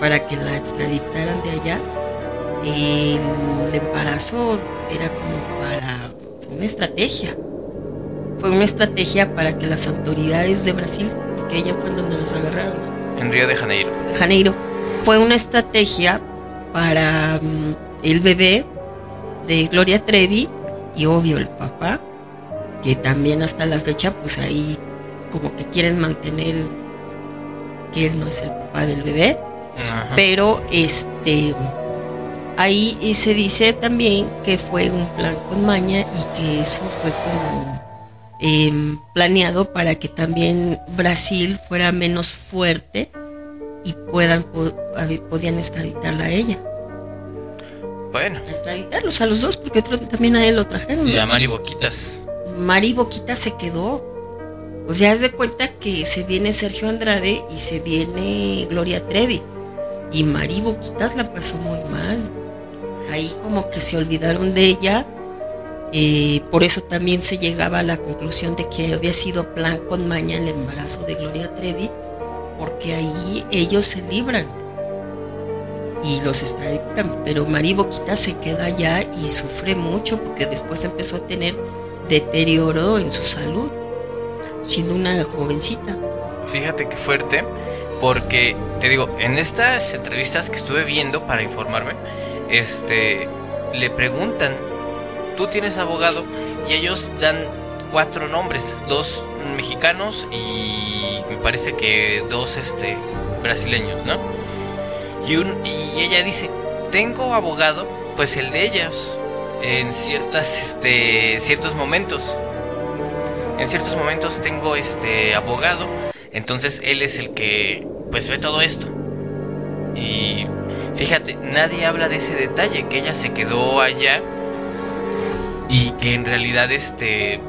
para que la extraditaran de allá. El embarazo era como para fue una estrategia, fue una estrategia para que las autoridades de Brasil, porque ella fue donde los agarraron,
En Río de Janeiro.
Janeiro, fue una estrategia para mm, el bebé de Gloria Trevi y obvio el papá, que también hasta la fecha pues ahí como que quieren mantener que él no es el papá del bebé,
Ajá.
pero este ahí y se dice también que fue un plan con maña y que eso fue como em, planeado para que también Brasil fuera menos fuerte y puedan podían extraditarla a ella
Bueno,
extraditarlos a los dos porque otro- también a él lo trajeron
y a Mari Boquitas.
Mari Boquita se quedó. O sea, haz de cuenta que se viene Sergio Andrade y se viene Gloria Trevi. Y Mari Boquitas la pasó muy mal. Ahí como que se olvidaron de ella. eh, por eso también se llegaba a la conclusión de que había sido plan con maña el embarazo de Gloria Trevi. Porque ahí ellos se libran. Y los extraditan. Pero Mari Boquita se queda allá y sufre mucho porque después empezó a tener deterioro en su salud, siendo una jovencita.
Fíjate qué fuerte, porque te digo, en estas entrevistas que estuve viendo para informarme, este, le preguntan, ¿tú tienes abogado? Y ellos dan cuatro nombres, dos mexicanos y me parece que dos, este, brasileños, ¿no? Y, ella dice, tengo abogado, pues el de ellas, en ciertas, este, ciertos momentos. En ciertos momentos tengo este abogado, entonces él es el que pues ve todo esto. Y fíjate, nadie habla de ese detalle, que ella se quedó allá y que en realidad este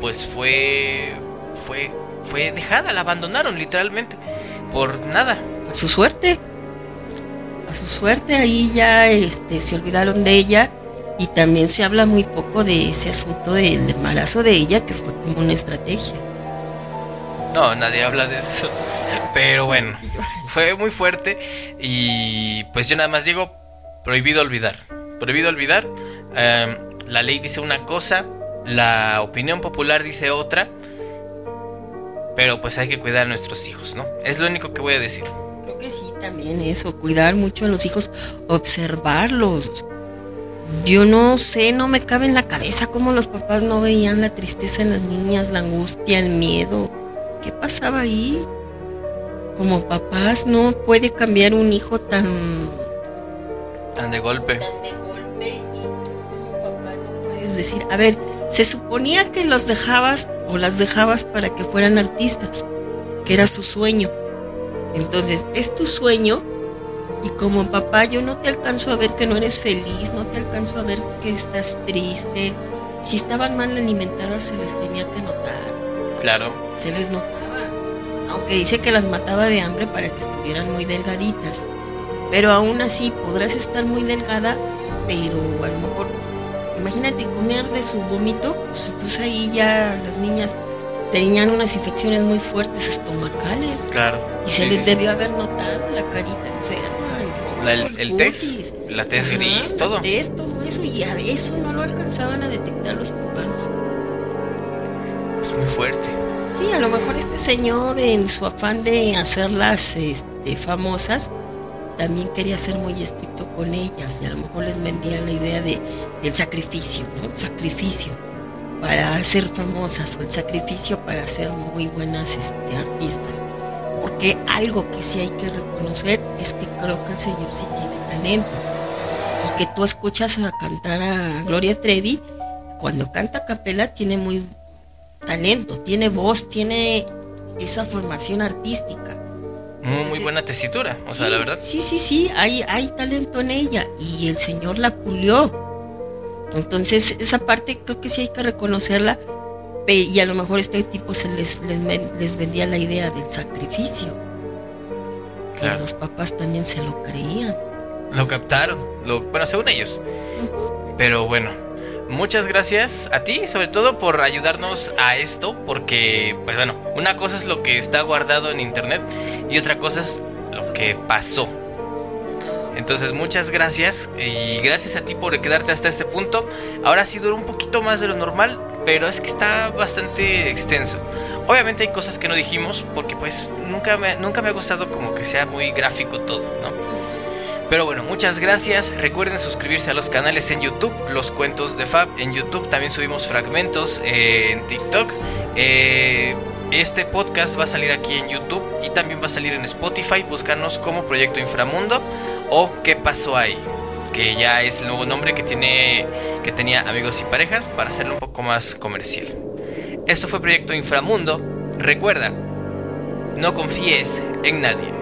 pues fue fue fue dejada, la abandonaron literalmente por nada.
Su suerte, a su suerte ahí ya este, se olvidaron de ella y también se habla muy poco de ese asunto del embarazo de ella que fue como una estrategia.
No, nadie habla de eso. Pero bueno, fue muy fuerte y pues yo nada más digo, prohibido olvidar. Prohibido olvidar. Eh, la ley dice una cosa, la opinión popular dice otra. Pero pues hay que cuidar a nuestros hijos, ¿no? Es lo único que voy a decir.
Que sí, también eso, cuidar mucho a los hijos, observarlos. Yo no sé, no me cabe en la cabeza cómo los papás no veían la tristeza en las niñas, la angustia, el miedo. ¿Qué pasaba ahí? Como papás no puede cambiar un hijo tan...
Tan de golpe.
Tan de golpe y tú como papá no puedes decir, a ver, se suponía que los dejabas o las dejabas para que fueran artistas, que era su sueño. Entonces, es tu sueño y como papá yo no te alcanzo a ver que no eres feliz, no te alcanzo a ver que estás triste. Si estaban mal alimentadas se les tenía que notar.
Claro.
Se les notaba. Aunque dice que las mataba de hambre para que estuvieran muy delgaditas. Pero aún así podrás estar muy delgada, pero a lo mejor, imagínate comer de su vómito, pues entonces ahí ya las niñas tenían unas infecciones muy fuertes estomacales.
Claro.
Y se les
sí,
debió haber notado la carita enferma. el
La- el- el
cutis.
la
Ajá,
gris,
la
todo.
tez, todo eso. Y a eso no lo alcanzaban a detectar los papás.
Es muy fuerte.
Sí, a lo mejor este señor en su afán de hacerlas este, famosas también quería ser muy estricto con ellas y a lo mejor les vendía la idea de, del sacrificio, ¿no? El sacrificio para ser famosas o el sacrificio para ser muy buenas este, artistas. Porque algo que sí hay que reconocer es que creo que el señor sí tiene talento. Y que tú escuchas a cantar a Gloria Trevi, cuando canta a capela tiene muy talento, tiene voz, tiene esa formación artística.
Muy, buena tesitura. O sea, la verdad.
Sí, sí, sí, hay, hay talento en ella y el Señor la pulió. Entonces, esa parte creo que sí hay que reconocerla y a lo mejor este tipo se les, les, les vendía la idea del sacrificio.
Claro.
Y los papás también se lo creían.
Lo captaron. Lo, bueno, según ellos. Pero bueno, muchas gracias a ti, sobre todo por ayudarnos a esto, porque, pues bueno, una cosa es lo que está guardado en internet y otra cosa es lo que pasó. Entonces, muchas gracias y gracias a ti por quedarte hasta este punto. Ahora sí duró un poquito más de lo normal, pero es que está bastante extenso. Obviamente hay cosas que no dijimos porque pues nunca me, nunca me ha gustado como que sea muy gráfico todo, ¿no? Pero bueno, muchas gracias. Recuerden suscribirse a los canales en YouTube, los cuentos de Fab. En YouTube también subimos fragmentos eh, en TikTok. Eh, este podcast va a salir aquí en YouTube y también va a salir en Spotify. Búscanos como Proyecto Inframundo o ¿Qué pasó ahí? Que ya es el nuevo nombre que tiene que tenía amigos y parejas para hacerlo un poco más comercial. Esto fue Proyecto Inframundo. Recuerda, no confíes en nadie.